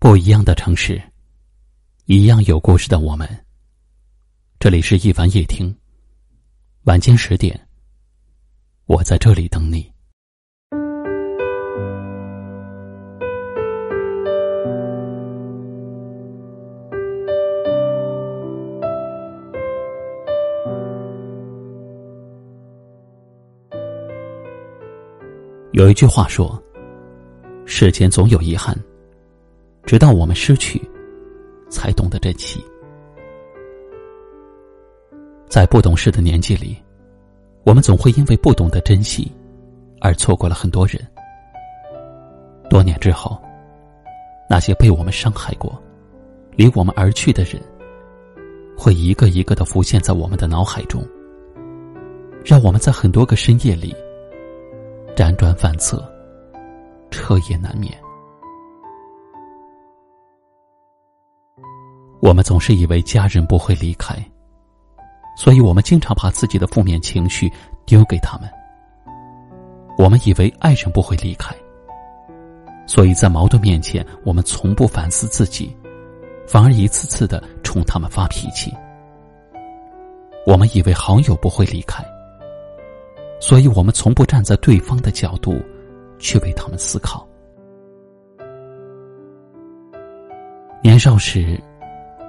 不一样的城市，一样有故事的我们。这里是一凡夜听，晚间十点，我在这里等你。有一句话说：“世间总有遗憾。”直到我们失去，才懂得珍惜。在不懂事的年纪里，我们总会因为不懂得珍惜，而错过了很多人。多年之后，那些被我们伤害过、离我们而去的人，会一个一个的浮现在我们的脑海中，让我们在很多个深夜里辗转反侧，彻夜难眠。我们总是以为家人不会离开，所以我们经常把自己的负面情绪丢给他们。我们以为爱人不会离开，所以在矛盾面前，我们从不反思自己，反而一次次的冲他们发脾气。我们以为好友不会离开，所以我们从不站在对方的角度去为他们思考。年少时。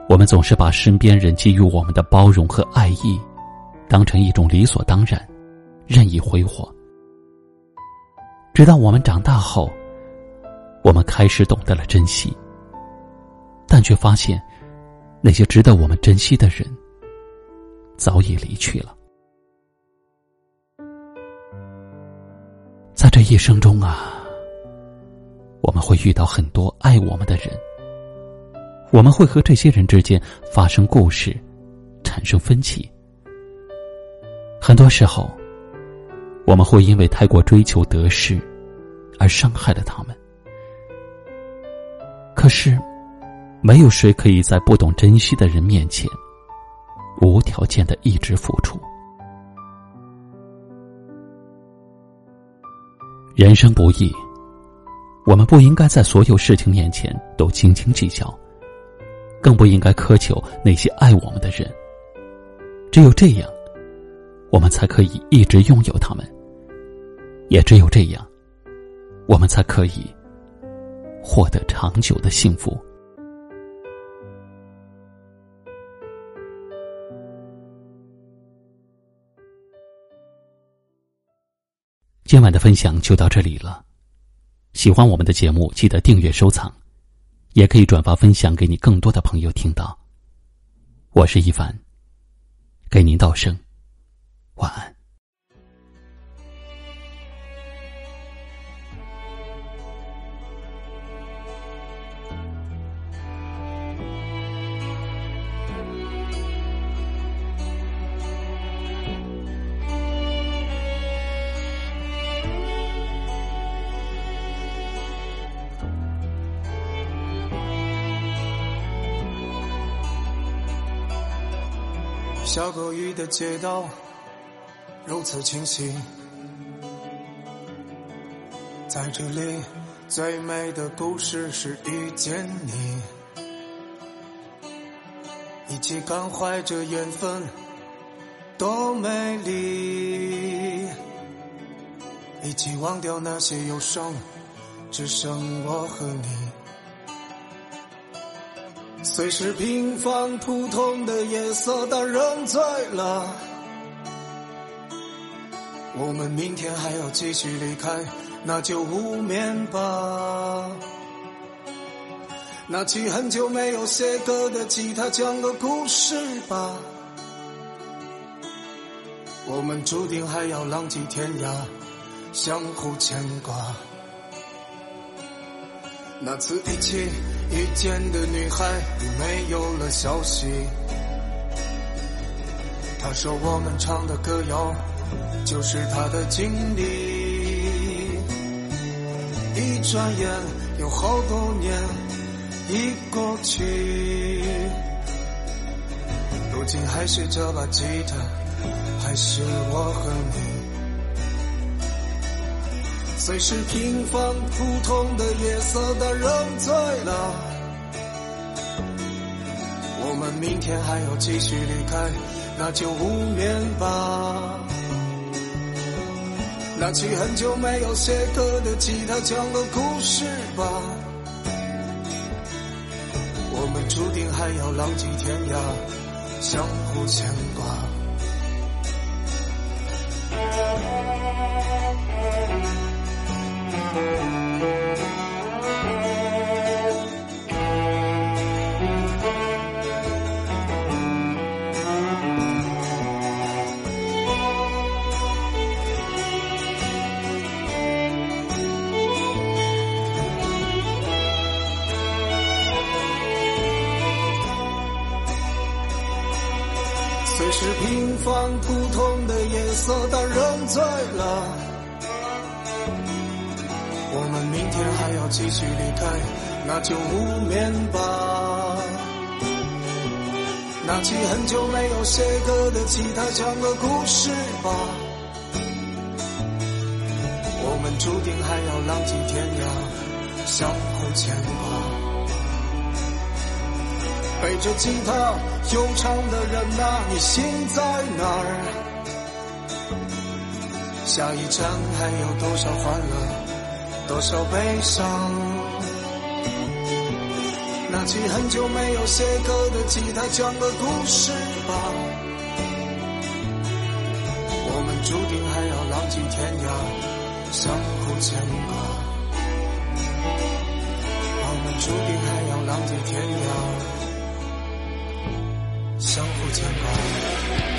我们总是把身边人给予我们的包容和爱意，当成一种理所当然，任意挥霍。直到我们长大后，我们开始懂得了珍惜，但却发现，那些值得我们珍惜的人，早已离去了。在这一生中啊，我们会遇到很多爱我们的人。我们会和这些人之间发生故事，产生分歧。很多时候，我们会因为太过追求得失，而伤害了他们。可是，没有谁可以在不懂珍惜的人面前，无条件的一直付出。人生不易，我们不应该在所有事情面前都斤斤计较。更不应该苛求那些爱我们的人。只有这样，我们才可以一直拥有他们；也只有这样，我们才可以获得长久的幸福。今晚的分享就到这里了。喜欢我们的节目，记得订阅收藏。也可以转发分享给你更多的朋友听到。我是一凡，给您道声晚安。下过雨的街道如此清晰，在这里最美的故事是遇见你，一起感怀着缘分多美丽，一起忘掉那些忧伤，只剩我和你。虽是平凡普通的夜色，但仍醉了。我们明天还要继续离开，那就无眠吧。拿起很久没有写歌的吉他，讲个故事吧。我们注定还要浪迹天涯，相互牵挂。那次一起遇见的女孩已没有了消息。她说我们唱的歌谣就是她的经历。一转眼有好多年已过去，如今还是这把吉他，还是我和你。虽是平凡普通的夜色，但仍醉了。我们明天还要继续离开，那就无眠吧。拿起很久没有写歌的吉他，讲个故事吧。我们注定还要浪迹天涯，相互牵挂。平凡普通的夜色，但人醉了。我们明天还要继续离开，那就无眠吧。拿起很久没有写歌的吉他，讲个故事吧。我们注定还要浪迹天涯，相互牵挂。背着吉他悠长的人呐，你心在哪儿？下一站还有多少欢乐，多少悲伤？拿起很久没有写歌的吉他，讲个故事吧。我们注定还要浪迹天涯，相互牵挂。我们注定还要浪迹天涯。相互牵挂